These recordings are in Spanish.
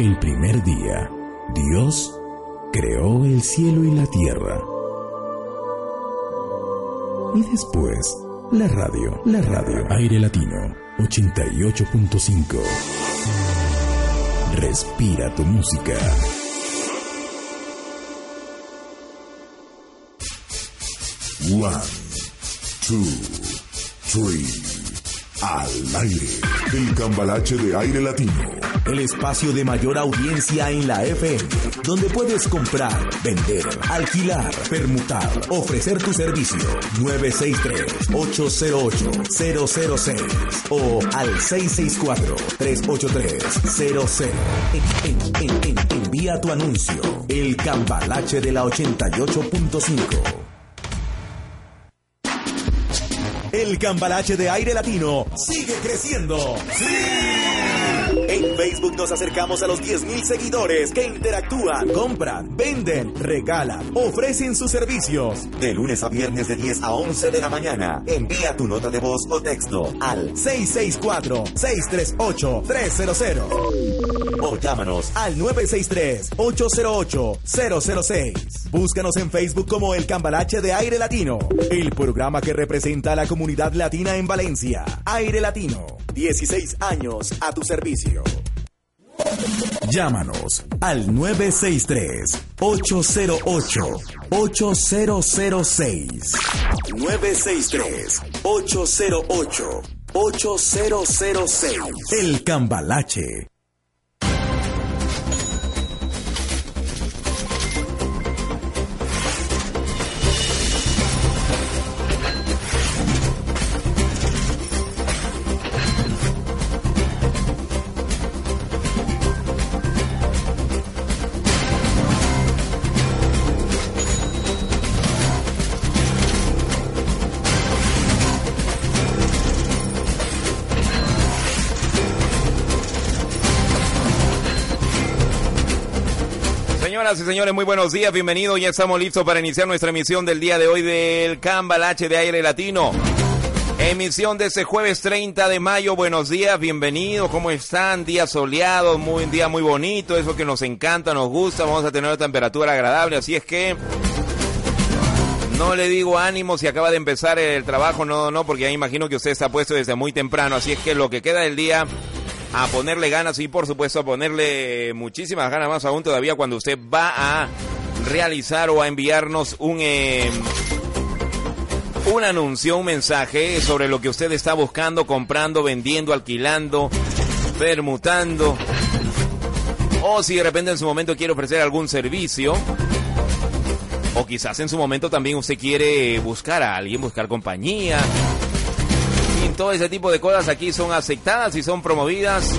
El primer día, Dios creó el cielo y la tierra. Y después, la radio, la radio, aire latino, 88.5. Respira tu música. One, two, three. Al aire. El cambalache de aire latino. El espacio de mayor audiencia en la FM. Donde puedes comprar, vender, alquilar, permutar, ofrecer tu servicio. 963-808-006 o al 664-383-00. envía tu anuncio. El cambalache de la 88.5. El cambalache de aire latino sigue creciendo. En Facebook nos acercamos a los 10.000 seguidores que interactúan, compran, venden, regalan, ofrecen sus servicios. De lunes a viernes de 10 a 11 de la mañana. Envía tu nota de voz o texto al 664-638-300. O llámanos al 963-808-006. Búscanos en Facebook como El Cambalache de Aire Latino, el programa que representa a la comunidad latina en Valencia. Aire Latino, 16 años a tu servicio. Llámanos al 963-808-8006. 963-808-8006. El Cambalache. Señoras y señores, muy buenos días, bienvenidos. Ya estamos listos para iniciar nuestra emisión del día de hoy del Cambalache de Aire Latino. Emisión de ese jueves 30 de mayo. Buenos días, bienvenidos. ¿Cómo están? Día soleado, muy, un día muy bonito. Eso que nos encanta, nos gusta. Vamos a tener una temperatura agradable. Así es que no le digo ánimo si acaba de empezar el trabajo. No, no, porque ya imagino que usted está puesto desde muy temprano. Así es que lo que queda del día a ponerle ganas y por supuesto a ponerle muchísimas ganas más aún todavía cuando usted va a realizar o a enviarnos un eh, un anuncio, un mensaje sobre lo que usted está buscando, comprando, vendiendo, alquilando, permutando. O si de repente en su momento quiere ofrecer algún servicio. O quizás en su momento también usted quiere buscar a alguien, buscar compañía, todo ese tipo de cosas aquí son aceptadas y son promovidas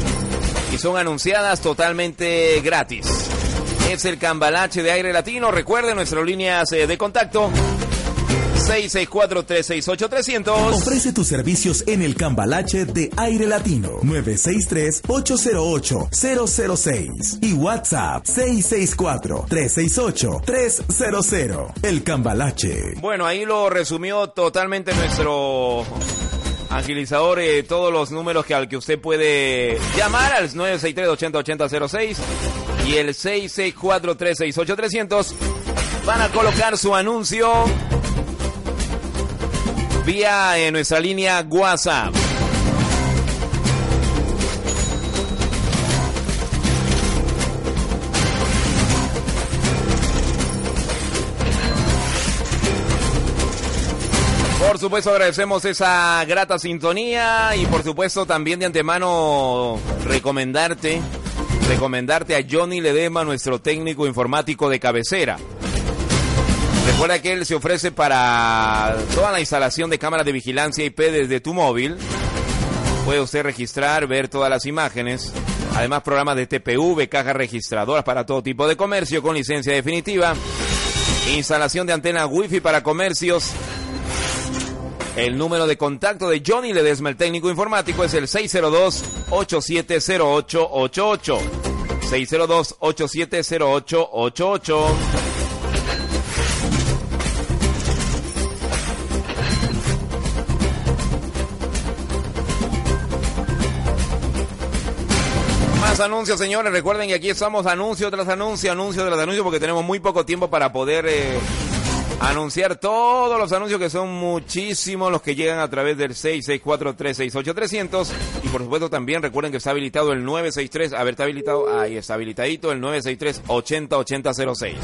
y son anunciadas totalmente gratis. Es el cambalache de aire latino. Recuerde nuestras líneas eh, de contacto. 664-368-300. Ofrece tus servicios en el cambalache de aire latino. 963-808-006. Y WhatsApp 664-368-300. El cambalache. Bueno, ahí lo resumió totalmente nuestro agilizador eh, todos los números que al que usted puede llamar al 963-808006 y el 664-368-300 van a colocar su anuncio vía en nuestra línea WhatsApp. Por supuesto agradecemos esa grata sintonía y por supuesto también de antemano recomendarte, recomendarte a Johnny Ledema, nuestro técnico informático de cabecera. Recuerda que él se ofrece para toda la instalación de cámaras de vigilancia IP desde tu móvil. Puede usted registrar, ver todas las imágenes. Además, programas de TPV, cajas registradoras para todo tipo de comercio con licencia definitiva. Instalación de antena Wi-Fi para comercios el número de contacto de Johnny Ledesma, el técnico informático, es el 602-870888. 602-870888. Más anuncios, señores. Recuerden que aquí estamos anuncio tras anuncio, anuncio tras anuncio, porque tenemos muy poco tiempo para poder eh, anunciar todos los anuncios que son muchísimos los que llegan a través del 664-368-300. Y por supuesto también recuerden que está habilitado el 963, a ver, está habilitado, ahí está habilitadito el 963-808006.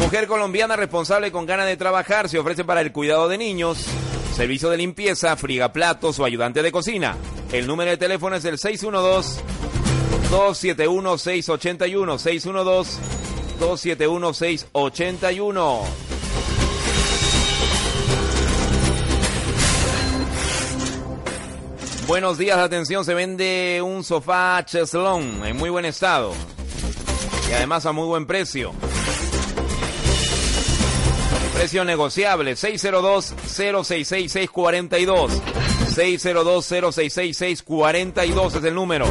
Mujer colombiana responsable con ganas de trabajar se ofrece para el cuidado de niños, servicio de limpieza, frigaplatos o ayudante de cocina. El número de teléfono es el 612 271 681 612 271 681. Buenos días, atención, se vende un sofá Cheslon en muy buen estado y además a muy buen precio. Precio negociable, 602-066-642. 602-066-642 es el número.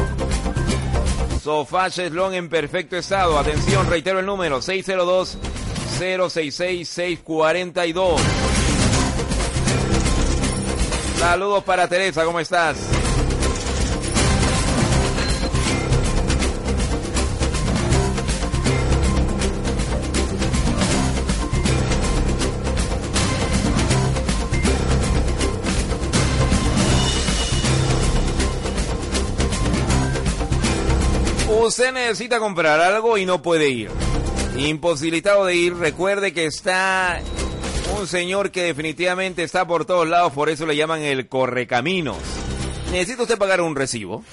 Sofá Cheslon en perfecto estado. Atención, reitero el número, 602-066-642. Saludos para Teresa, ¿cómo estás? Usted necesita comprar algo y no puede ir. Imposibilitado de ir, recuerde que está un señor que definitivamente está por todos lados, por eso le llaman el correcaminos. Necesita usted pagar un recibo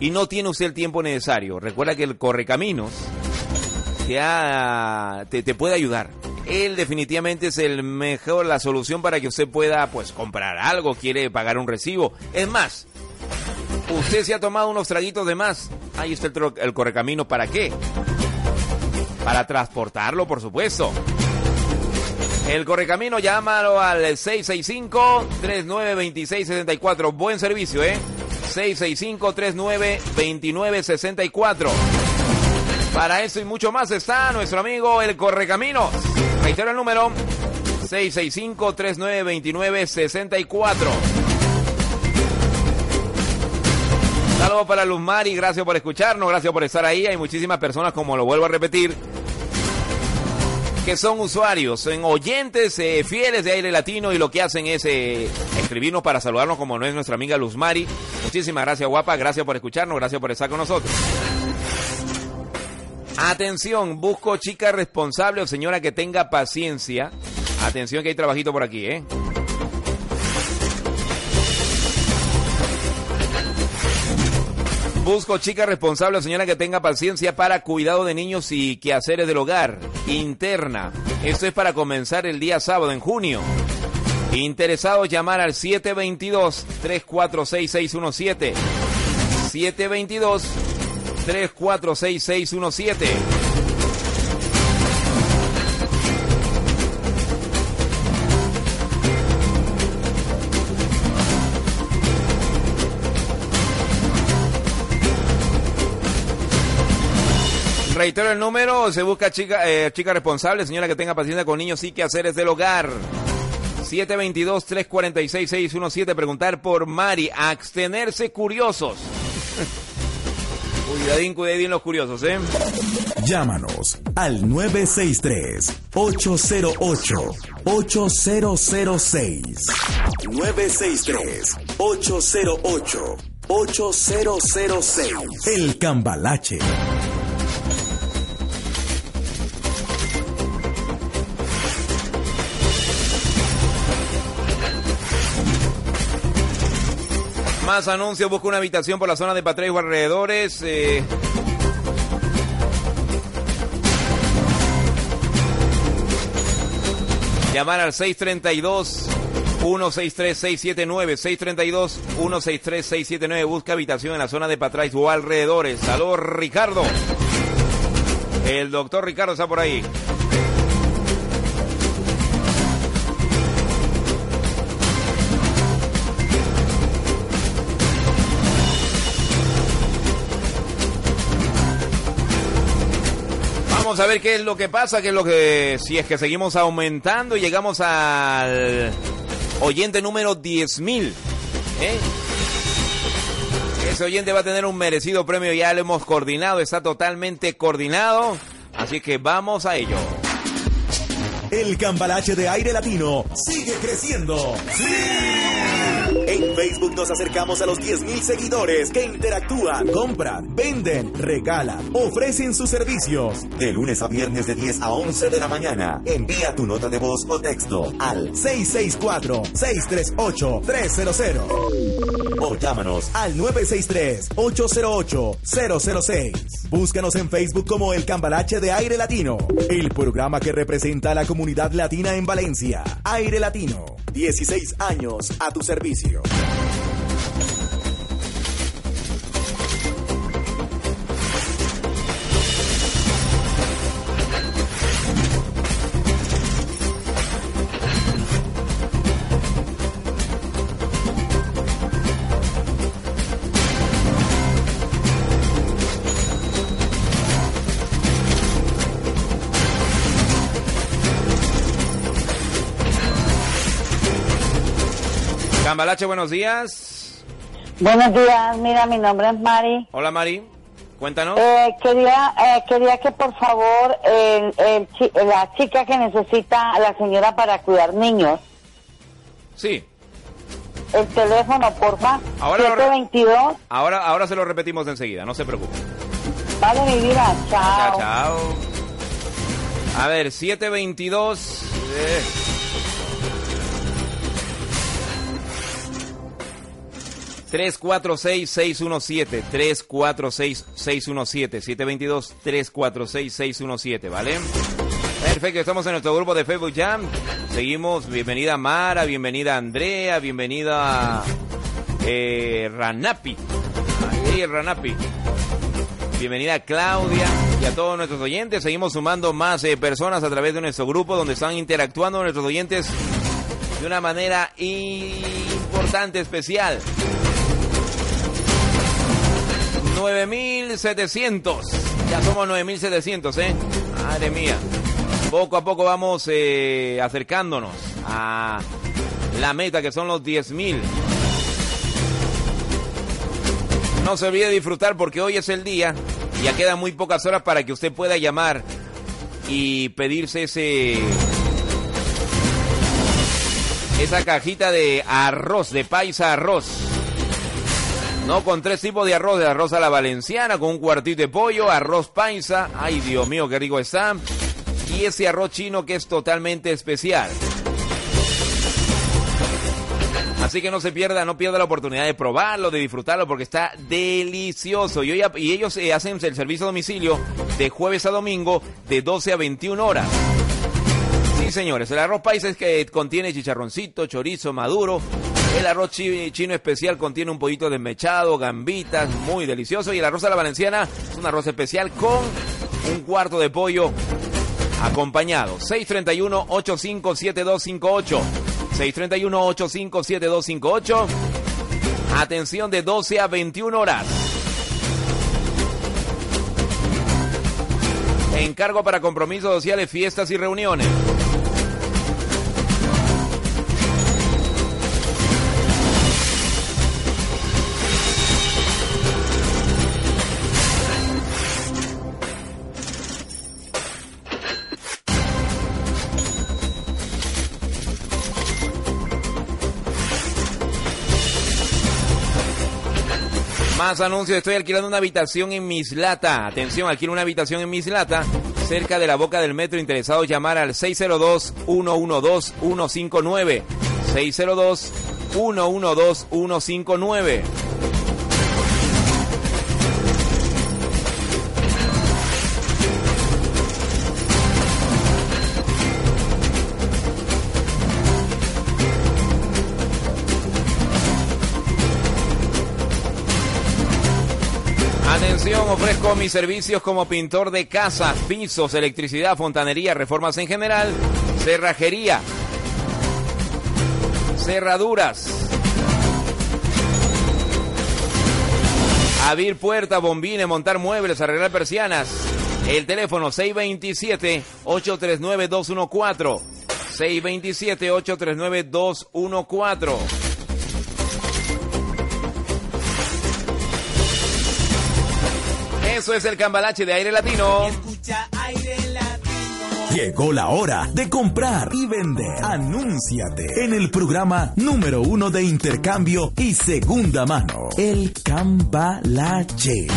y no tiene usted el tiempo necesario. Recuerda que el correcaminos te, te, puede ayudar. Él definitivamente es el mejor, la solución para que usted pueda pues comprar algo, quiere pagar un recibo. Es más, usted se ha tomado unos traguitos de más. Ahí está el, correcamino, ¿para qué? Para transportarlo, por supuesto. El Correcamino, llámalo al 665-392664. Buen servicio, ¿eh? 665-392964. Para eso y mucho más está nuestro amigo El Correcaminos. Reitero el número 665-392964. Saludos para Luz Mari, gracias por escucharnos, gracias por estar ahí. Hay muchísimas personas, como lo vuelvo a repetir, que son usuarios, son oyentes eh, fieles de Aire Latino y lo que hacen es eh, escribirnos para saludarnos como no es nuestra amiga Luz Mari. Muchísimas gracias guapa, gracias por escucharnos, gracias por estar con nosotros. Atención, busco chica responsable o señora que tenga paciencia. Atención que hay trabajito por aquí, ¿eh? Busco chica responsable señora que tenga paciencia para cuidado de niños y quehaceres del hogar. Interna. Esto es para comenzar el día sábado en junio. Interesados llamar al 722-346617. 722-346617. Reitero el número, se busca chica, eh, chica responsable, señora que tenga paciencia con niños y que hacer del hogar. 722-346-617, preguntar por Mari, abstenerse curiosos. cuidadín, cuidadín los curiosos, ¿eh? Llámanos al 963-808-8006. 963-808-8006. El Cambalache. Más anuncios, busca una habitación por la zona de Patrés o alrededores. Eh. Llamar al 632 163 679 632 163 679 Busca habitación en la zona de Patrés o alrededores. Saludos, Ricardo. El doctor Ricardo está por ahí. A ver qué es lo que pasa, qué es lo que. Si es que seguimos aumentando y llegamos al oyente número 10.000. ¿eh? Ese oyente va a tener un merecido premio, ya lo hemos coordinado, está totalmente coordinado. Así que vamos a ello. El cambalache de aire latino sigue creciendo. ¡Sí! En Facebook nos acercamos a los 10.000 seguidores que interactúan, compran, venden, regalan, ofrecen sus servicios. De lunes a viernes de 10 a 11 de la mañana. Envía tu nota de voz o texto al 664-638-300. O llámanos al 963-808-006. Búscanos en Facebook como El Cambalache de Aire Latino, el programa que representa a la comunidad latina en Valencia. Aire Latino, 16 años a tu servicio. Radio. Cambalache, buenos días. Buenos días, mira, mi nombre es Mari. Hola Mari, cuéntanos. Eh, quería eh, quería que por favor el, el la chica que necesita a la señora para cuidar niños, Sí, el teléfono, porfa, Ahora lo re- 722. ahora, ahora se lo repetimos enseguida, no se preoque. Vale, mi vida, Chao, chao. chao. A ver, 722. eh. 346-617, 346-617, 722-346-617, ¿vale? Perfecto, estamos en nuestro grupo de Facebook Jam. Seguimos, bienvenida Mara, bienvenida Andrea, bienvenida eh, Ranapi. Ahí Ranapi. Bienvenida Claudia y a todos nuestros oyentes. Seguimos sumando más eh, personas a través de nuestro grupo donde están interactuando nuestros oyentes de una manera importante, especial. 9700. Ya somos 9700, ¿eh? Madre mía. Poco a poco vamos eh, acercándonos a la meta que son los 10.000. No se olvide disfrutar porque hoy es el día. Ya quedan muy pocas horas para que usted pueda llamar y pedirse ese esa cajita de arroz, de paisa arroz. No, con tres tipos de arroz, de arroz a la valenciana, con un cuartito de pollo, arroz paisa. Ay, Dios mío, qué rico está. Y ese arroz chino que es totalmente especial. Así que no se pierda, no pierda la oportunidad de probarlo, de disfrutarlo, porque está delicioso. Y, ellos eh, hacen el servicio a domicilio de jueves a domingo de 12 a 21 horas. Sí, señores, el arroz paisa es que contiene chicharroncito, chorizo maduro. El arroz chi- chino especial contiene un pollito desmechado, gambitas, muy delicioso. Y el arroz a la valenciana es un arroz especial con un cuarto de pollo acompañado. 631-857258. 631-857258. Atención de 12 a 21 horas. Encargo para compromisos sociales, fiestas y reuniones. Más anuncios, estoy alquilando una habitación en Mislata. Atención, alquilo una habitación en Mislata, cerca de la boca del metro. Interesados llamar al 602-112-159. 602-112-159. Ofrezco mis servicios como pintor de casas, pisos, electricidad, fontanería, reformas en general, cerrajería, cerraduras, abrir puertas, bombines, montar muebles, arreglar persianas. El teléfono 627-839-214. 627-839-214. Eso es el cambalache de aire latino. Escucha aire latino. Llegó la hora de comprar y vender. Anúnciate en el programa número uno de intercambio y segunda mano. El Cambalache.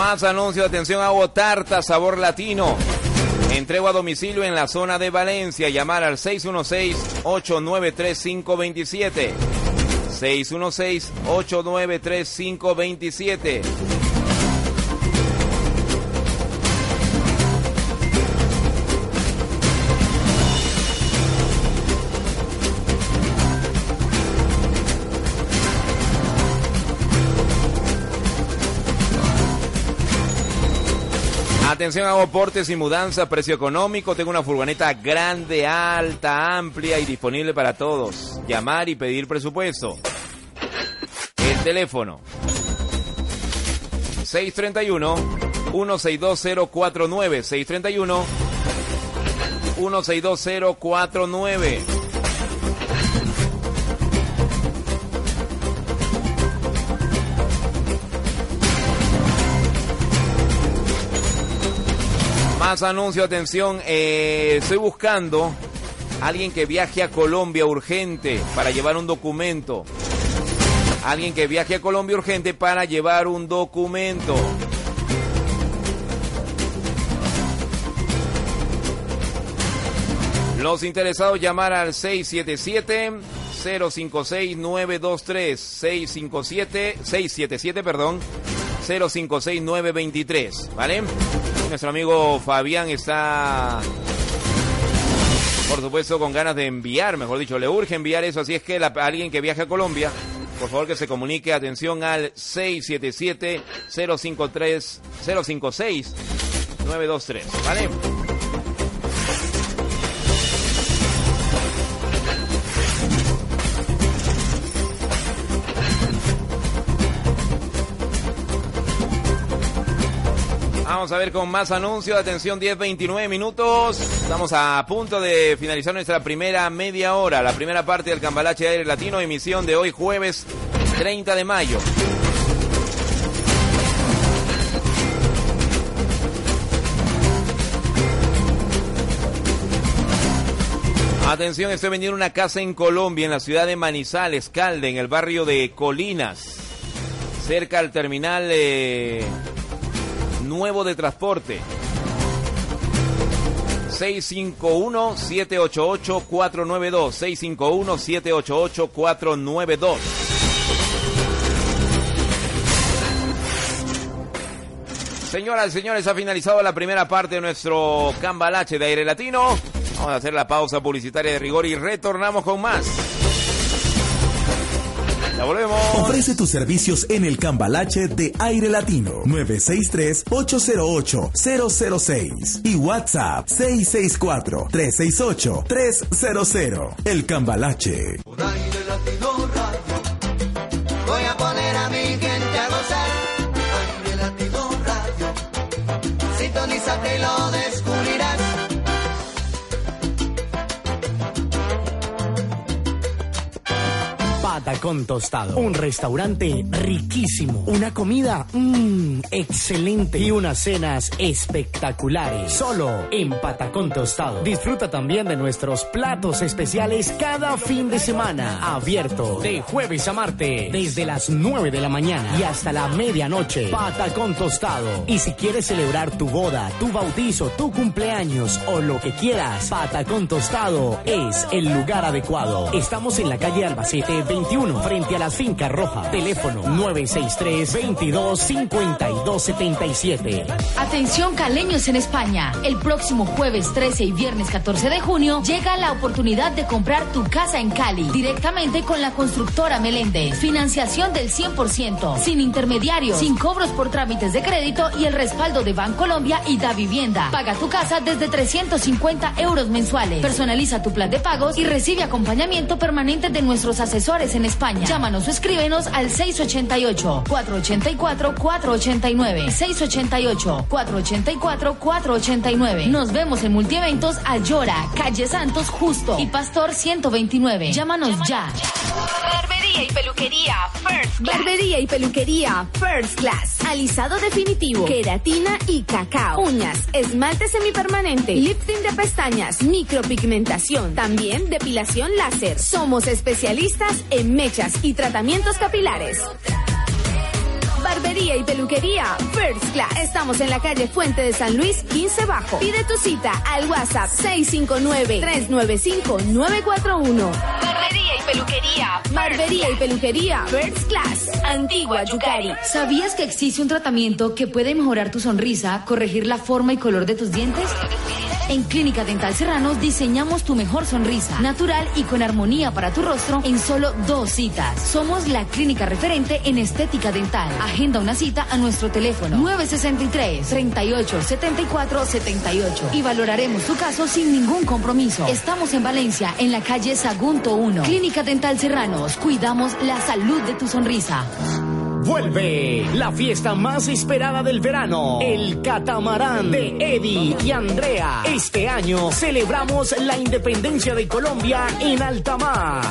Más anuncio, atención, agua tarta, sabor latino. Entrego a domicilio en la zona de Valencia. Llamar al 616-893-527. 616-893-527. Atención a portes y mudanza, precio económico. Tengo una furgoneta grande, alta, amplia y disponible para todos. Llamar y pedir presupuesto. El teléfono 631 162049 631 162049 Más anuncio, atención, eh, estoy buscando alguien que viaje a Colombia urgente para llevar un documento. Alguien que viaje a Colombia urgente para llevar un documento. Los interesados llamar al 677 056 923 657 677, perdón, 056 923, ¿vale? Nuestro amigo Fabián está, por supuesto, con ganas de enviar, mejor dicho, le urge enviar eso. Así es que alguien que viaje a Colombia, por favor que se comunique, atención al 677-053-056-923, ¿vale? A ver con más anuncios. Atención, 10, 29 minutos. Estamos a punto de finalizar nuestra primera media hora, la primera parte del Cambalache Aire Latino, emisión de hoy jueves 30 de mayo. Atención, estoy vendiendo una casa en Colombia, en la ciudad de Manizales, Calde, en el barrio de Colinas, cerca al terminal eh, nuevo de transporte. 651-788-492. 651-788-492. Señoras y señores, ha finalizado la primera parte de nuestro cambalache de aire latino. Vamos a hacer la pausa publicitaria de rigor y retornamos con más. Ya volvemos. Ofrece tus servicios en el Cambalache de Aire Latino 963-808-006 y WhatsApp 664-368-300. El Cambalache. Por aire latino radio. Voy a poner a mi gente a gozar. Aire latino radio. Sintonízate Tostado. Un restaurante riquísimo. Una comida mmm, excelente. Y unas cenas espectaculares. Solo en Patacón Tostado. Disfruta también de nuestros platos especiales cada fin de semana. Abierto de jueves a martes. Desde las 9 de la mañana y hasta la medianoche. Patacón Tostado. Y si quieres celebrar tu boda, tu bautizo, tu cumpleaños o lo que quieras, Patacón Tostado es el lugar adecuado. Estamos en la calle Albacete 21 1 frente a las fincas rojas. Teléfono 963-225277. Atención caleños en España. El próximo jueves 13 y viernes 14 de junio llega la oportunidad de comprar tu casa en Cali directamente con la constructora Meléndez. Financiación del 100%, sin intermediarios, sin cobros por trámites de crédito y el respaldo de Bancolombia y Da Vivienda. Paga tu casa desde 350 euros mensuales. Personaliza tu plan de pagos y recibe acompañamiento permanente de nuestros asesores en España. Llámanos o escríbenos al 688-484-489. 688-484-489. Nos vemos en multieventos Ayora, Calle Santos Justo y Pastor 129. Llámanos ya. Barbería y peluquería First Class. Barbería y peluquería First Class. Alisado definitivo, queratina y cacao. Uñas, esmalte semipermanente, lifting de pestañas, micropigmentación. También depilación láser. Somos especialistas en mechas y tratamientos capilares. Barbería y peluquería First Class. Estamos en la calle Fuente de San Luis, 15 Bajo. Pide tu cita al WhatsApp 659-395-941. Barbería y peluquería. Barbería y peluquería First Class. Antigua Yucari. ¿Sabías que existe un tratamiento que puede mejorar tu sonrisa, corregir la forma y color de tus dientes? En Clínica Dental Serranos diseñamos tu mejor sonrisa, natural y con armonía para tu rostro en solo dos citas. Somos la clínica referente en estética dental. Agenda una cita a nuestro teléfono 963 38 74 78 y valoraremos tu caso sin ningún compromiso. Estamos en Valencia, en la calle Sagunto 1. Clínica Dental Serranos, cuidamos la salud de tu sonrisa. Vuelve la fiesta más esperada del verano, el catamarán de Eddie y Andrea. Este año celebramos la independencia de Colombia en alta mar.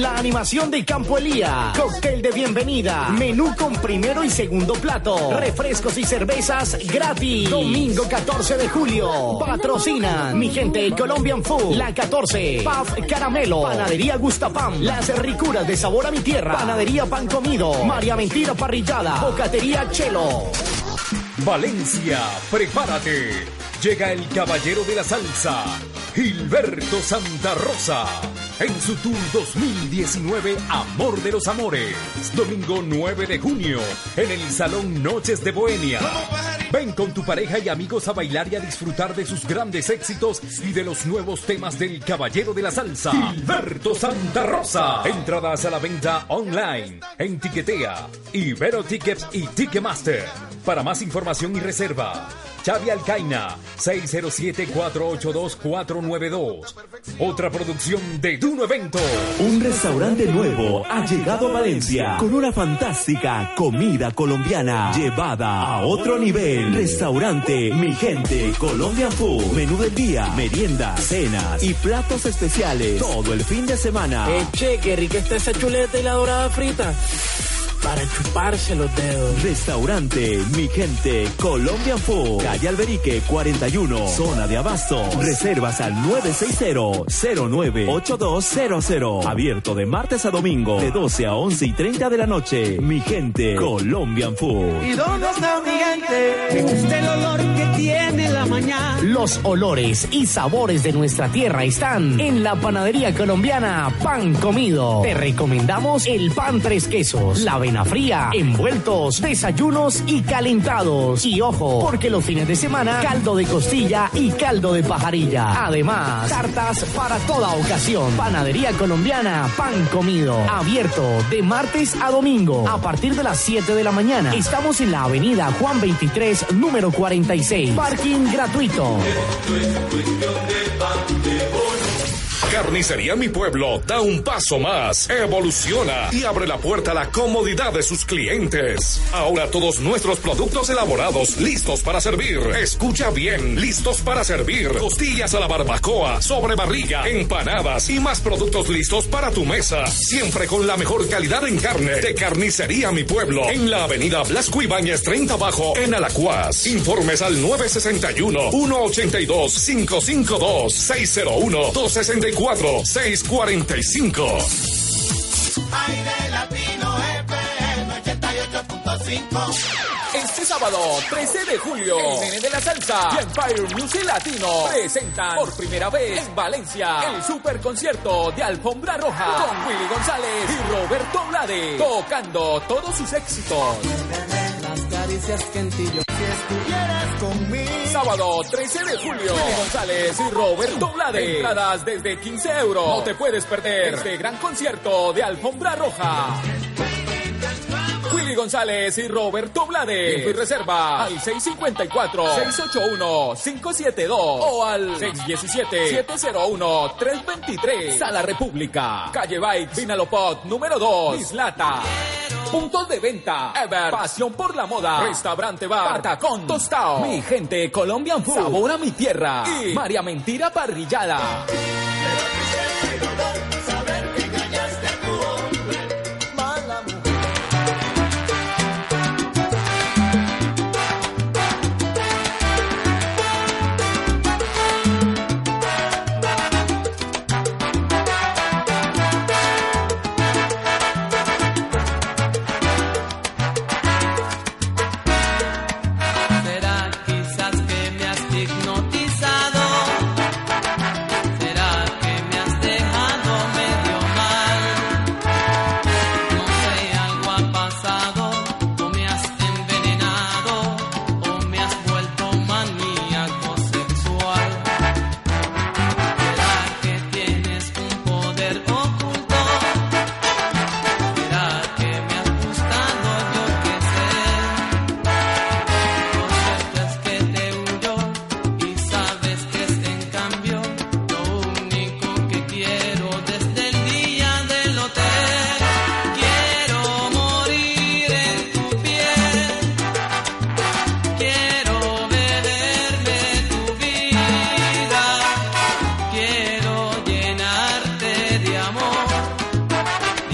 La animación de Campo Elía, cóctel de bienvenida, menú con primero y segundo plato, refrescos y cervezas gratis. Domingo 14 de julio. Patrocinan mi gente Colombian Food, la 14, Paf Caramelo, Panadería Gustapam, las ricuras de sabor a mi tierra, Panadería Pan Comido, María Mentira Parrillada, Bocatería Chelo. Valencia, prepárate. Llega el caballero de la salsa, Gilberto Santa Rosa, en su tour 2019 Amor de los Amores. Domingo 9 de junio, en el Salón Noches de Bohemia. Ven con tu pareja y amigos a bailar y a disfrutar de sus grandes éxitos y de los nuevos temas del caballero de la salsa, Gilberto Santa Rosa. Entradas a la venta online, en Tiquetea, Ibero Tickets y Ticketmaster. Para más información y reserva, Xavi Alcaina, 607-482-492. Otra producción de Duno Evento. Un restaurante nuevo ha llegado a Valencia con una fantástica comida colombiana llevada a otro nivel. Restaurante Mi Gente Colombian Food. Menú del día, merienda, cenas y platos especiales. Todo el fin de semana. Eche, qué rica está esa chuleta y la dorada frita. Para chuparse los dedos. Restaurante Mi Gente Colombian Food. Calle Alberique 41. Zona de Abasto. Reservas al 960-098200. Abierto de martes a domingo. De 12 a 11 y 30 de la noche. Mi Gente Colombian Food. ¿Y dónde está mi gente? Me gusta el olor que tiene la mañana. Los olores y sabores de nuestra tierra están en la panadería colombiana Pan Comido. Te recomendamos el pan tres quesos, la fría, envueltos, desayunos y calentados. Y ojo, porque los fines de semana, caldo de costilla y caldo de pajarilla. Además, tartas para toda ocasión. Panadería colombiana Pan Comido. Abierto de martes a domingo a partir de las 7 de la mañana. Estamos en la avenida Juan 23, número 46. Parking gratuito. Carnicería Mi Pueblo da un paso más, evoluciona y abre la puerta a la comodidad de sus clientes. Ahora todos nuestros productos elaborados listos para servir. Escucha bien, listos para servir. Costillas a la barbacoa, sobre barriga, empanadas y más productos listos para tu mesa. Siempre con la mejor calidad en carne de Carnicería Mi Pueblo en la avenida Blasco Ibáñez 30 Bajo en Alacuas. Informes al 961 182 552 601 264 645. Aire Latino FM 88.5. Este sábado, 13 de julio, el nene de la salsa y Empire Music Latino presentan por primera vez en Valencia el super concierto de Alfombra Roja con Willy González y Roberto Blade tocando todos sus éxitos. Las caricias quentillo. Si estuvieras conmigo. Sábado 13 de julio, Willy González y Roberto Blade. Entradas desde 15 euros. No te puedes perder este gran concierto de Alfombra Roja. Willy González y Roberto Blade. Y reserva al 654-681-572 o al 617-701-323. Sala República. Calle Bike, Vinalopot, número 2. Mislata. Puntos de venta. Ever. Pasión por la moda. Restaurante Bar. Patacón. Tostao. Mi gente Colombian Food. Sabor a mi tierra. Y María Mentira Parrillada.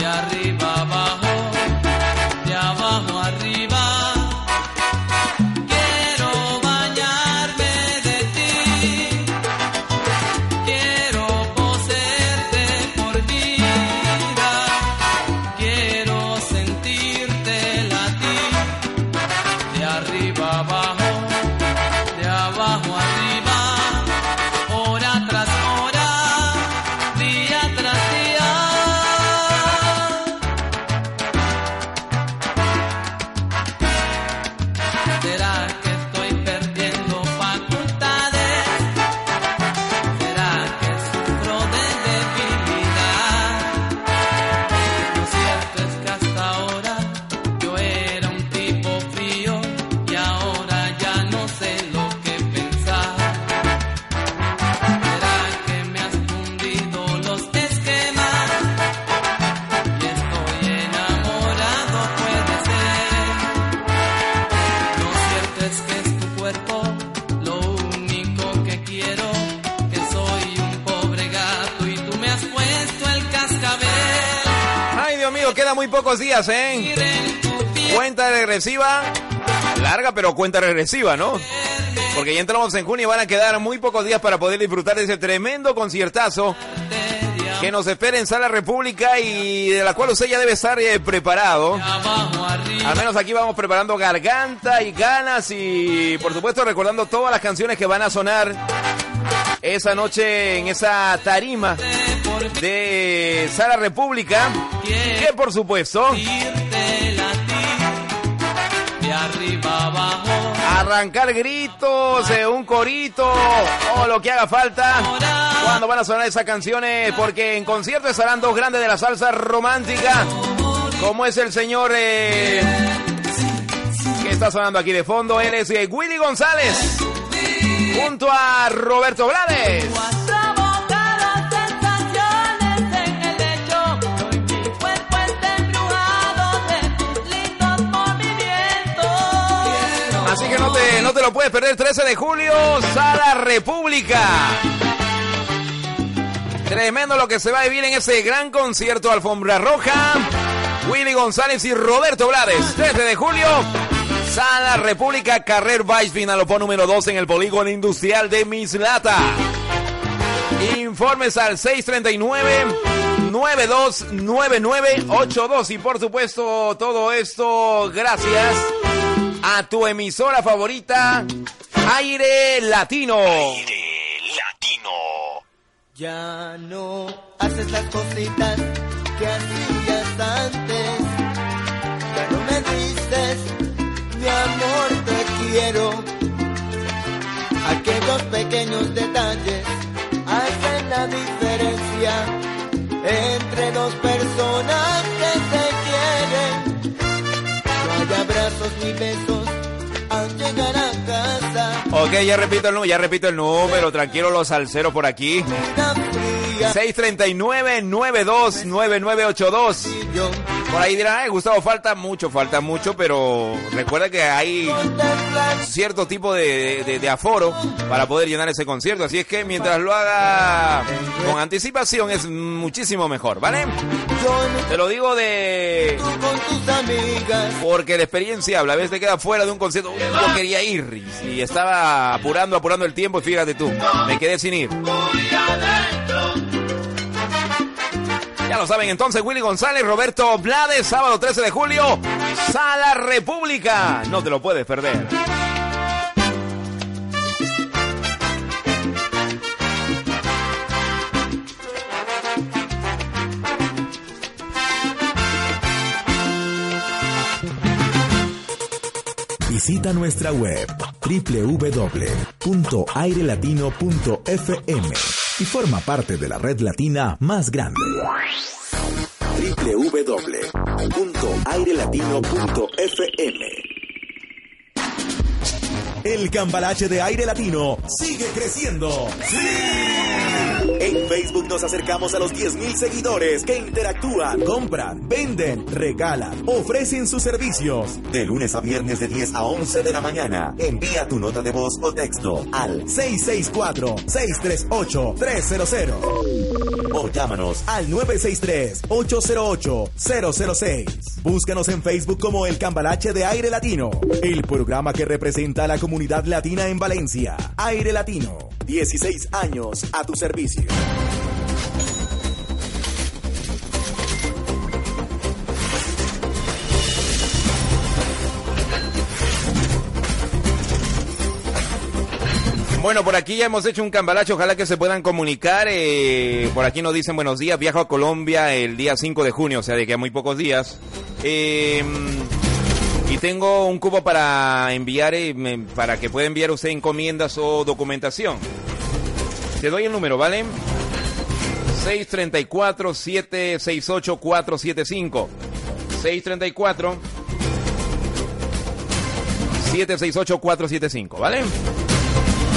Arriba días. Cuenta regresiva. Larga, pero cuenta regresiva, ¿no? Porque ya entramos en junio y van a quedar muy pocos días para poder disfrutar de ese tremendo conciertazo que nos espera en Sala República y de la cual usted ya debe estar eh, preparado. Al menos aquí vamos preparando garganta y ganas y por supuesto recordando todas las canciones que van a sonar esa noche en esa tarima de Sala República. Que por supuesto arrancar gritos, eh, un corito o lo que haga falta cuando van a sonar esas canciones porque en concierto estarán dos grandes de la salsa romántica como es el señor eh, que está sonando aquí de fondo, él es eh, Willy González junto a Roberto Blades. Lo puedes perder, 13 de julio, Sala República. Tremendo lo que se va a vivir en ese gran concierto Alfombra Roja. Willy González y Roberto Blades, 13 de julio, Sala República, Carrer Vice Vinalopó número 2 en el polígono industrial de Mislata. Informes al 639 929982 y por supuesto todo esto gracias a tu emisora favorita, Aire Latino. Ya no haces las cositas que hacías antes. Ya no me dices, mi amor, te quiero. Aquellos pequeños detalles hacen la diferencia entre dos personas ni besos al llegar a casa. Ok, ya repito el número, ya repito el número, tranquilo los salseros por aquí. 639-929982. Por ahí dirán, ay Gustavo, falta mucho, falta mucho, pero recuerda que hay cierto tipo de, de- de aforo para poder llenar ese concierto. Así es que mientras lo haga con anticipación es muchísimo mejor, ¿vale? Te lo digo de... Porque la experiencia habla. A veces te queda fuera de un concierto. Yo quería ir y estaba apurando, apurando el tiempo y fíjate tú, me quedé sin ir. Ya lo saben entonces, Willy González, Roberto Blades, sábado 13 de julio, Sala República. No te lo puedes perder. Visita nuestra web www.airelatino.fm y forma parte de la red latina más grande. www.airelatino.fm El cambalache de aire latino sigue creciendo. En Facebook nos acercamos a los 10.000 seguidores que interactúan, compran, venden, regalan, ofrecen sus servicios. De lunes a viernes de 10 a 11 de la mañana. Envía tu nota de voz o texto al 664-638-300. O llámanos al 963-808-006. Búscanos en Facebook como El Cambalache de Aire Latino, el programa que representa a la comunidad latina en Valencia. Aire Latino, 16 años a tu servicio. Bueno, por aquí ya hemos hecho un cambalache, ojalá que se puedan comunicar. eh, por aquí nos dicen buenos días, viajo a Colombia el día 5 de junio, o sea, de que a muy pocos días. Eh, y tengo un cubo para enviar, eh, para que pueda enviar usted encomiendas o documentación. Te doy el número, ¿vale? 634-768-475. 634 768-475, ¿vale?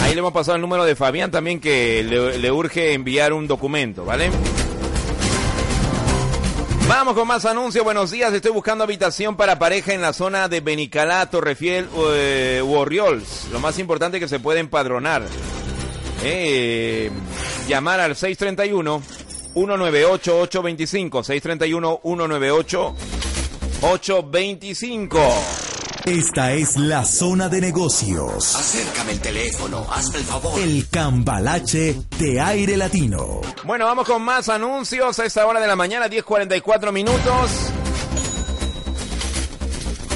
Ahí le hemos pasado el número de Fabián también que le urge enviar un documento, ¿vale? Vamos con más anuncios. Buenos días. Estoy buscando habitación para pareja en la zona de Benicalá, Torrefiel eh, u. Lo más importante es que se puede empadronar. Eh, llamar al 631 198 825 631 198 825. Esta es la zona de negocios. Acércame el teléfono, hazme el favor. El cambalache de aire latino. Bueno, vamos con más anuncios a esta hora de la mañana, 10.44 minutos.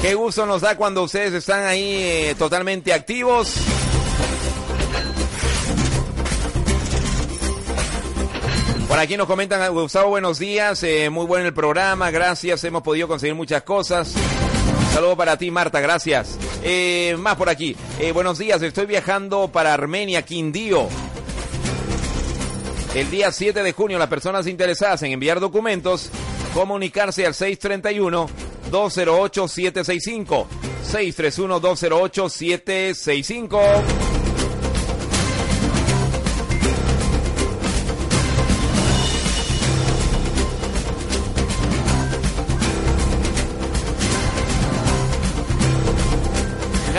Qué gusto nos da cuando ustedes están ahí eh, totalmente activos. Por aquí nos comentan, Gustavo, buenos días, eh, muy bueno el programa, gracias, hemos podido conseguir muchas cosas. Saludo para ti, Marta, gracias. Eh, más por aquí, Eh, buenos días, estoy viajando para Armenia, Quindío. El día 7 de junio, las personas interesadas en enviar documentos, comunicarse al 631-208-765. 631-208-765.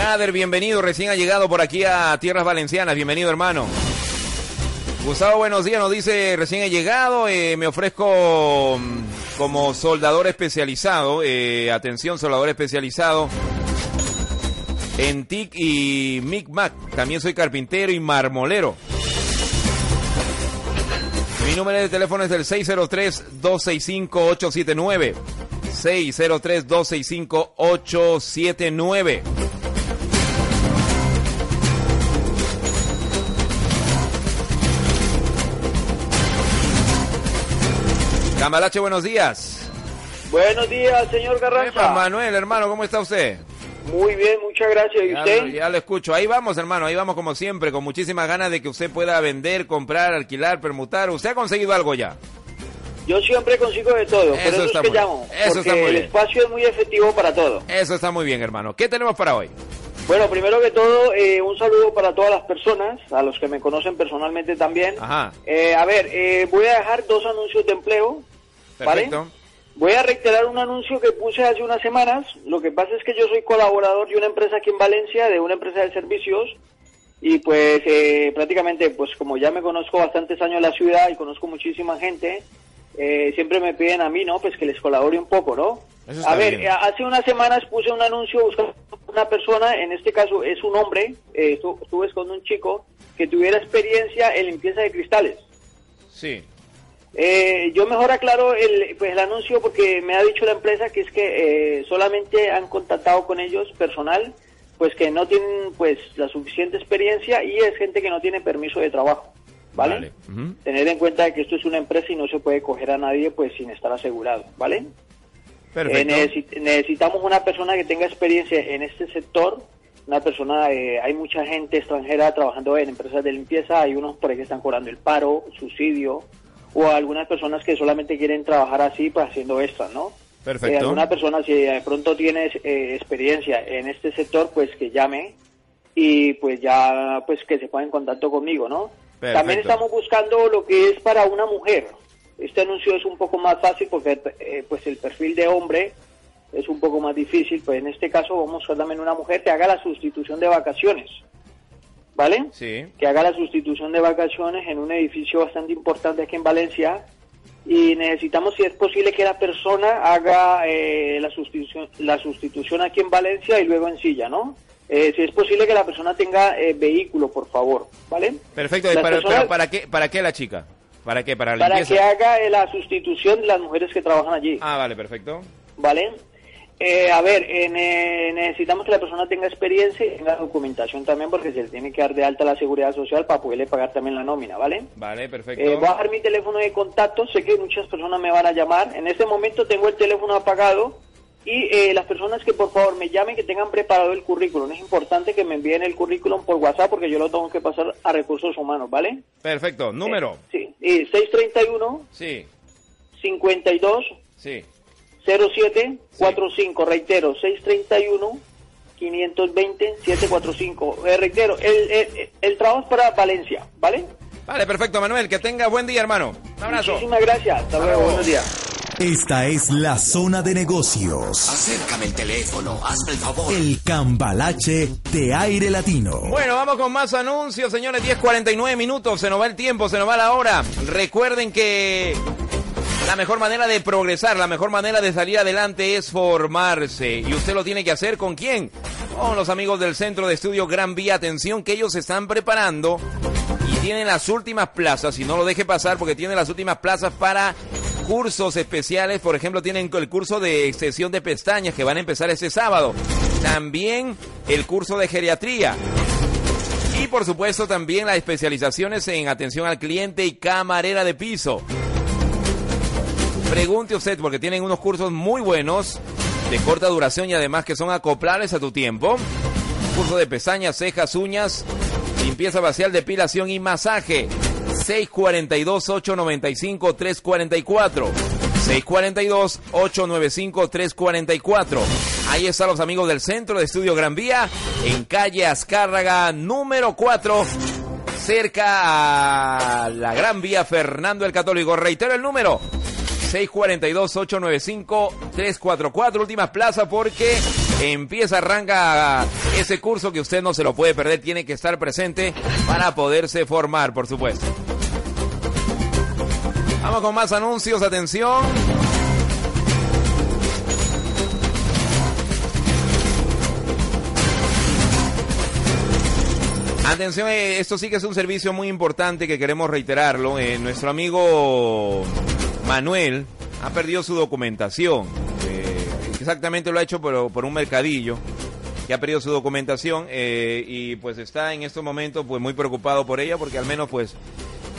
Jader, bienvenido, recién ha llegado por aquí a Tierras Valencianas, bienvenido hermano. Gustavo, buenos días, nos dice, recién he llegado, eh, me ofrezco mm, como soldador especializado, eh, atención, soldador especializado en TIC y MIC-MAC, también soy carpintero y marmolero. Mi número de teléfono es el 603-265-879. 603-265-879. Cambalache, buenos días. Buenos días, señor Epa, Carranza. Manuel, hermano, ¿cómo está usted? Muy bien, muchas gracias. ¿Y Ya, usted? ya lo escucho. Ahí vamos, hermano, ahí vamos como siempre, con muchísimas ganas de que usted pueda vender, comprar, alquilar, permutar. ¿Usted ha conseguido algo ya? Yo siempre consigo de todo, por Eso eso es está que muy- llamo. eso porque está muy el bien. espacio es muy efectivo para todo. Eso está muy bien, hermano. ¿Qué tenemos para hoy? Bueno, primero que todo, eh, un saludo para todas las personas, a los que me conocen personalmente también. Ajá, Eh, a ver, eh, voy a dejar dos anuncios de empleo. ¿Vale? Voy a reiterar un anuncio que puse hace unas semanas. Lo que pasa es que yo soy colaborador de una empresa aquí en Valencia, de una empresa de servicios. Y pues eh, prácticamente, pues como ya me conozco bastantes años en la ciudad y conozco muchísima gente, eh, siempre me piden a mí, ¿no? Pues que les colabore un poco, ¿no? A ver, bien. eh, hace unas semanas puse un anuncio buscando una persona, en este caso es un hombre, eh, estu- estuve con un chico que tuviera experiencia en limpieza de cristales. Sí. Eh, yo mejor aclaro el, pues, el anuncio porque me ha dicho la empresa que es que eh, solamente han contactado con ellos personal, pues que no tienen pues la suficiente experiencia y es gente que no tiene permiso de trabajo, ¿vale? Tener en cuenta que esto es una empresa y no se puede coger a nadie pues sin estar asegurado, ¿vale? Eh, necesi- necesitamos una persona que tenga experiencia en este sector. Una persona, eh, hay mucha gente extranjera trabajando en empresas de limpieza, hay unos por ahí que están cobrando el paro, subsidio, o algunas personas que solamente quieren trabajar así, pues haciendo extra, ¿no? Perfecto. Eh, alguna persona, si de pronto tienes eh, experiencia en este sector, pues que llame y pues ya, pues que se ponga en contacto conmigo, ¿no? Perfecto. También estamos buscando lo que es para una mujer. Este anuncio es un poco más fácil porque eh, pues el perfil de hombre es un poco más difícil, pues en este caso vamos a buscar también una mujer que haga la sustitución de vacaciones, ¿vale? Sí. Que haga la sustitución de vacaciones en un edificio bastante importante aquí en Valencia y necesitamos, si es posible, que la persona haga eh, la sustitución la sustitución aquí en Valencia y luego en Silla, ¿no? Eh, si es posible que la persona tenga eh, vehículo, por favor, ¿vale? Perfecto. ¿Y para, personas- pero ¿para, qué, ¿Para qué la chica? ¿Para qué? ¿Para la para limpieza? que haga eh, la sustitución de las mujeres que trabajan allí, Ah, vale, perfecto. ¿vale? Eh, a ver, eh, ne- necesitamos que la persona tenga experiencia y tenga documentación también porque se le tiene que dar de alta la seguridad social para poderle pagar también la nómina, ¿vale? Vale, perfecto. Eh, voy a dejar mi teléfono de contacto, sé que muchas personas me van a llamar. En este momento tengo el teléfono apagado y eh, las personas que por favor me llamen que tengan preparado el currículum. Es importante que me envíen el currículum por WhatsApp porque yo lo tengo que pasar a recursos humanos, ¿vale? Perfecto. Número. Sí, y 631 Sí, 52 sí. 07 45, reitero, 631 520 745. Eh, reitero, el, el, el trabajo es para Valencia, ¿vale? Vale, perfecto, Manuel. Que tenga buen día, hermano. Un abrazo. Muchísimas gracias. Hasta luego, luego. buenos días. Esta es la zona de negocios. Acércame el teléfono, hazme el favor. El cambalache de aire latino. Bueno, vamos con más anuncios, señores. 10.49 minutos. Se nos va el tiempo, se nos va la hora. Recuerden que la mejor manera de progresar, la mejor manera de salir adelante es formarse. Y usted lo tiene que hacer con quién? Con los amigos del Centro de Estudio Gran Vía. Atención que ellos se están preparando y tienen las últimas plazas. Y no lo deje pasar porque tienen las últimas plazas para cursos especiales. Por ejemplo, tienen el curso de extensión de pestañas que van a empezar este sábado. También el curso de geriatría. Y por supuesto también las especializaciones en atención al cliente y camarera de piso. Pregunte usted porque tienen unos cursos muy buenos de corta duración y además que son acoplables a tu tiempo. Curso de pestañas, cejas, uñas, limpieza facial, depilación y masaje. 642-895-344. 642-895-344. Ahí están los amigos del Centro de Estudio Gran Vía, en calle Azcárraga número 4, cerca a la Gran Vía Fernando el Católico. Reitero el número. 642-895-344, últimas plazas porque empieza, arranca ese curso que usted no se lo puede perder, tiene que estar presente para poderse formar, por supuesto. Vamos con más anuncios, atención. Atención, eh, esto sí que es un servicio muy importante que queremos reiterarlo. Eh, nuestro amigo Manuel ha perdido su documentación. Eh, exactamente lo ha hecho por, un mercadillo que ha perdido su documentación eh, y pues está en estos momentos pues muy preocupado por ella porque al menos pues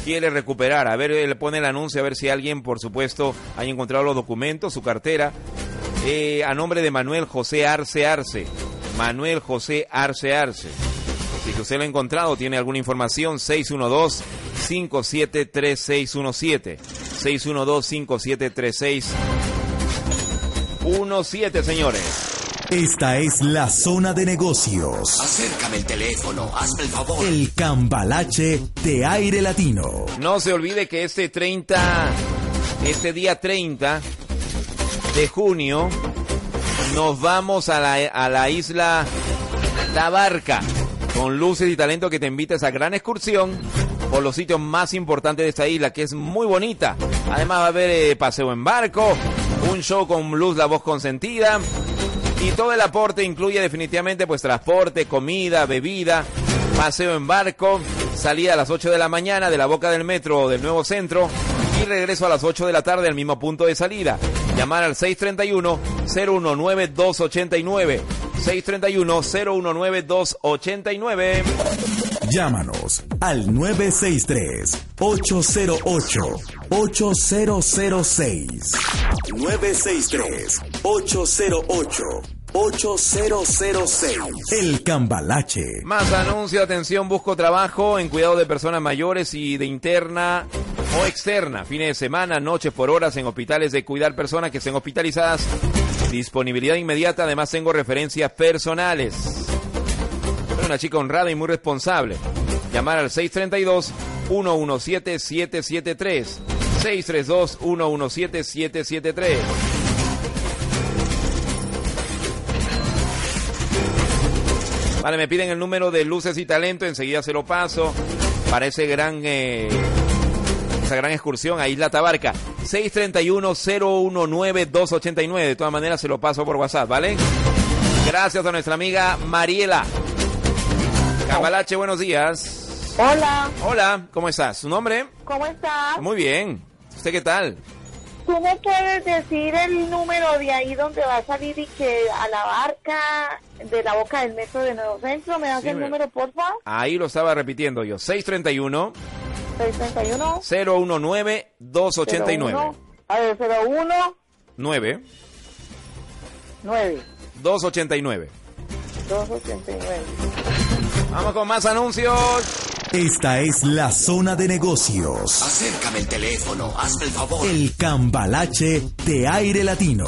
quiere recuperar. A ver, él pone el anuncio a ver si alguien, por supuesto, ha encontrado los documentos, su cartera, eh, a nombre de Manuel José Arce Arce. Manuel José Arce Arce. Si usted lo ha encontrado, tiene alguna información, 612-573617. 612-573617, señores. Esta es la zona de negocios. Acércame el teléfono, hazme el favor. El cambalache de aire latino. No se olvide que este 30, este día 30 de junio, nos vamos a la, a la isla Tabarca con luces y talento que te invita a esa gran excursión por los sitios más importantes de esta isla, que es muy bonita. Además va a haber eh, paseo en barco, un show con luz, la voz consentida. Y todo el aporte incluye definitivamente pues transporte, comida, bebida, paseo en barco, salida a las 8 de la mañana de la boca del metro del nuevo centro y regreso a las 8 de la tarde al mismo punto de salida. Llamar al 631-019-289. 631-019-289. Llámanos al 963-808-8006. 963-808-8006. El Cambalache. Más anuncio, atención, busco trabajo en cuidado de personas mayores y de interna o externa. Fines de semana, noches por horas en hospitales de cuidar personas que estén hospitalizadas. Disponibilidad inmediata, además tengo referencias personales. Una chica honrada y muy responsable. Llamar al 632-117-773. 632-117-773. Vale, me piden el número de luces y talento, enseguida se lo paso para ese gran, eh, esa gran excursión a Isla Tabarca. 631-019-289. De todas maneras se lo paso por WhatsApp, ¿vale? Gracias a nuestra amiga Mariela. Cambalache, buenos días. Hola. Hola, ¿cómo estás? ¿Su nombre? ¿Cómo estás? Muy bien. ¿Usted qué tal? ¿Tú me puedes decir el número de ahí donde va a salir y que a la barca de la boca del metro de Nuevo Centro? ¿Me das Sí, el me- número, porfa? Ahí lo estaba repitiendo yo. 631 631 019 289. A ver, 01 9 9 289. 289. Vamos con más anuncios. Esta es la zona de negocios. Acércame el teléfono, hazme el favor. El Cambalache de aire latino.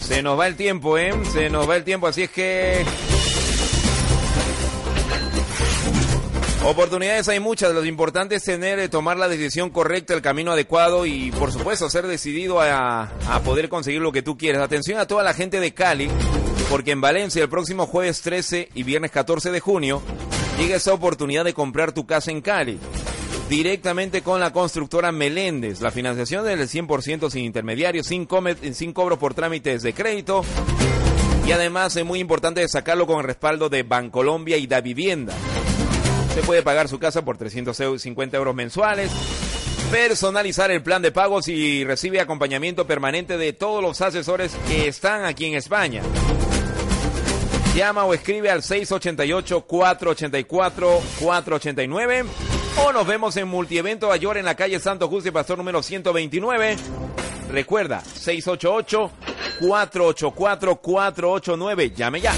Se nos va el tiempo, ¿eh? Se nos va el tiempo, así es que... Oportunidades hay muchas, lo importante es tener, eh, tomar la decisión correcta, el camino adecuado y por supuesto ser decidido a, poder conseguir lo que tú quieres. Atención a toda la gente de Cali, porque en Valencia el próximo jueves 13 y viernes 14 de junio llega esa oportunidad de comprar tu casa en Cali. Directamente con la constructora Meléndez. La financiación del 100% sin intermediarios, sin, cobro por trámites de crédito. Y además es muy importante destacarlo con el respaldo de Bancolombia y Da Vivienda. Usted puede pagar su casa por 350 euros mensuales, personalizar el plan de pagos y recibe acompañamiento permanente de todos los asesores que están aquí en España. Llama o escribe al 688-484-489 o nos vemos en Multievento Ayor en la calle Santo Justo y Pastor número 129. Recuerda, 688-484-489. Llame ya.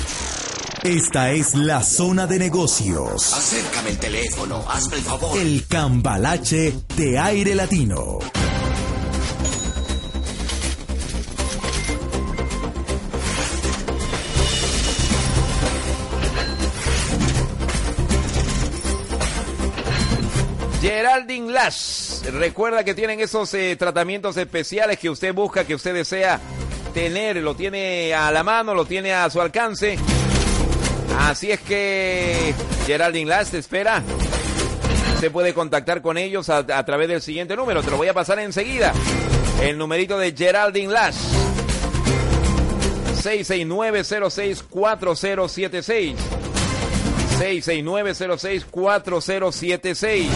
Esta es la zona de negocios. Acércame el teléfono, hazme el favor. El Cambalache de aire latino. Geraldine Lash. Recuerda que tienen esos eh, tratamientos especiales que usted busca, que usted desea tener. Lo tiene a la mano, lo tiene a su alcance. Así es que Geraldine Lash te espera. Usted puede contactar con ellos a, a través del siguiente número. Te lo voy a pasar enseguida. El numerito de Geraldine Lash. 669-06-4076. 669-06-4076.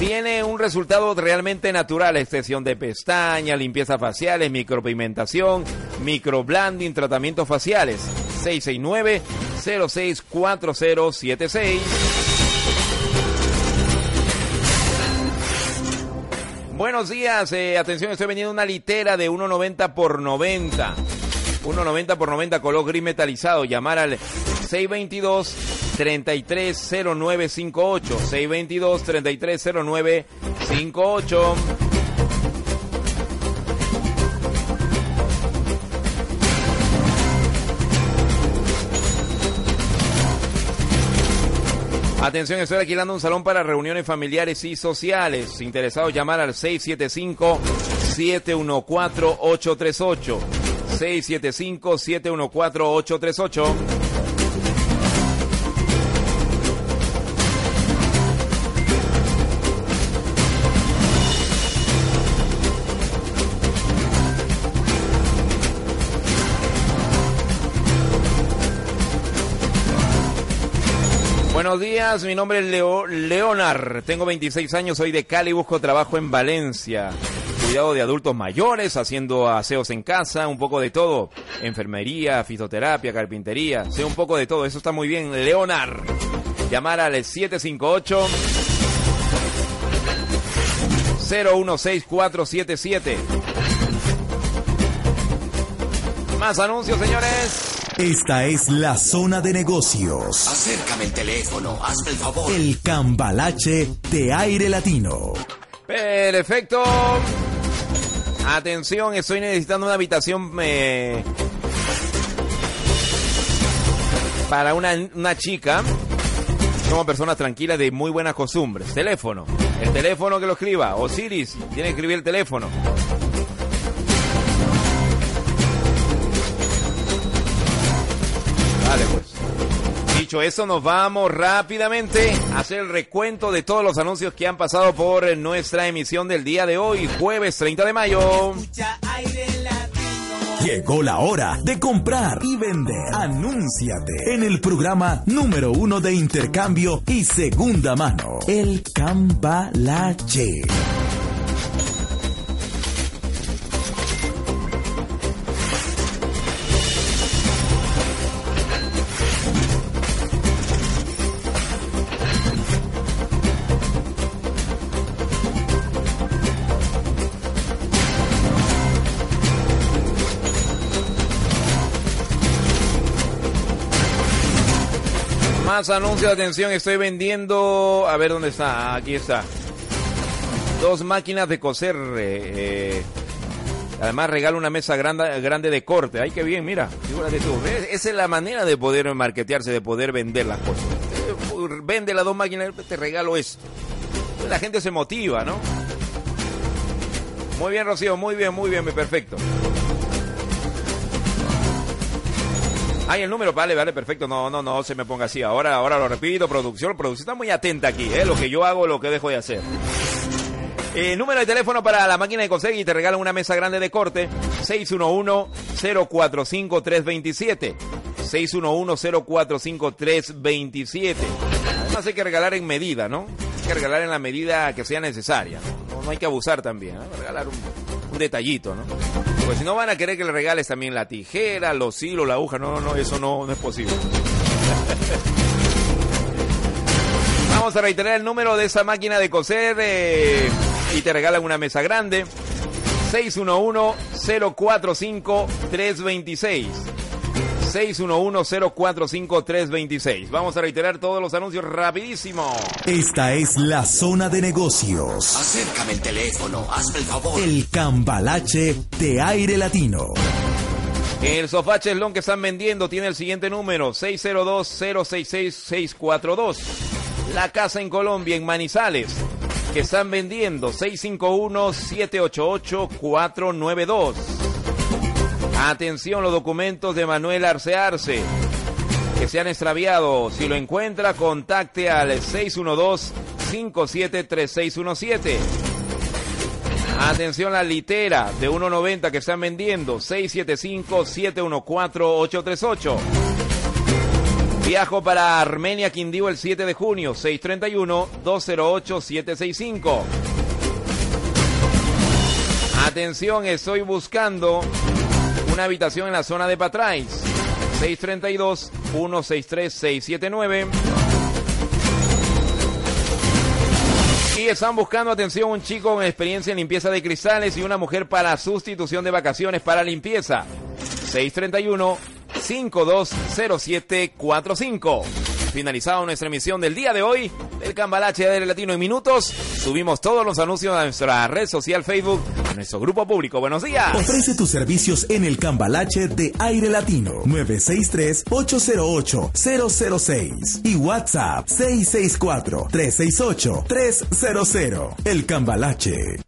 Tiene un resultado realmente natural, extensión de pestañas, limpieza faciales, micropigmentación, microblending, tratamientos faciales. 669-064076. Buenos días, eh, atención, estoy vendiendo una litera de 1.90 por 90. 1.90 por 90 color gris metalizado. Llamar al 622 330958. 622 330958. Atención, estoy alquilando un salón para reuniones familiares y sociales. Interesados llamar al 675-714-838. 675-714-838. Buenos días, mi nombre es Leo, tengo 26 años, soy de Cali, busco trabajo en Valencia. Cuidado de adultos mayores, haciendo aseos en casa, un poco de todo. Enfermería, fisioterapia, carpintería, sé un poco de todo, eso está muy bien. Leonar, llamar al 758 016477. Más anuncios, señores. Esta es la zona de negocios. Acércame el teléfono, hazme el favor. El cambalache de aire latino. Perfecto. Atención, estoy necesitando una habitación eh, para una, una chica. Somos personas tranquilas de muy buenas costumbres. Teléfono. El teléfono que lo escriba. Osiris, tiene que escribir el teléfono. Dicho eso, nos vamos rápidamente a hacer el recuento de todos los anuncios que han pasado por nuestra emisión del día de hoy, jueves 30 de mayo. Llegó la hora de comprar y vender. Anúnciate en el programa número uno de intercambio y segunda mano, el Cambalache. Más anuncios, atención, estoy vendiendo, a ver dónde está, aquí está. Dos máquinas de coser, eh, eh, además regalo una mesa grande, grande de corte, ay que bien, mira, figúrate tú, esa es la manera de poder marketearse, de poder vender las cosas. Eh, Vende las dos máquinas, te regalo esto. La gente se motiva, ¿no? Muy bien, Rocío, muy bien, muy bien, perfecto. Ay, el número, vale, vale, perfecto. No, no, no se me ponga así. Ahora, ahora lo repito, producción, producción está muy atenta aquí, ¿eh? Lo que yo hago, lo que dejo de hacer. Eh, número de teléfono para la máquina de coser y te regalan una mesa grande de corte. 611-045-327. 611-045-327. Además hay que regalar en medida, ¿no? Hay que regalar en la medida que sea necesaria. No, no hay que abusar también, ¿eh? Regalar un detallito, ¿no? Pues si no van a querer que le regales también la tijera, los hilos, la aguja. No, no, eso no, no es posible. Vamos a reiterar el número de esa máquina de coser eh, y te regalan una mesa grande. 611-045-326. 611-045-326. Vamos a reiterar todos los anuncios rapidísimo. Esta es la zona de negocios. Acércame el teléfono, hazme el favor. El cambalache de aire latino. El sofá cheslón que están vendiendo tiene el siguiente número, 602-066-642. La casa en Colombia, en Manizales, que están vendiendo 651-788-492. Atención, los documentos de Manuel Arce Arce, que se han extraviado. Si lo encuentra, contacte al 612-573617. Atención, la litera de 1.90 que están vendiendo, 675-714-838. Viajo para Armenia, Quindío, el 7 de junio, 631-208-765. Atención, estoy buscando una habitación en la zona de Patrais. 632-163-679. Y están buscando atención un chico con experiencia en limpieza de cristales y una mujer para sustitución de vacaciones para limpieza. 631 520745. Finalizado nuestra emisión del día de hoy del Cambalache de Aire Latino en minutos. Subimos todos los anuncios a nuestra red social Facebook, a nuestro grupo público. Buenos días. Ofrece tus servicios en el Cambalache de Aire Latino 963-808-006 y WhatsApp 664-368-300. El Cambalache.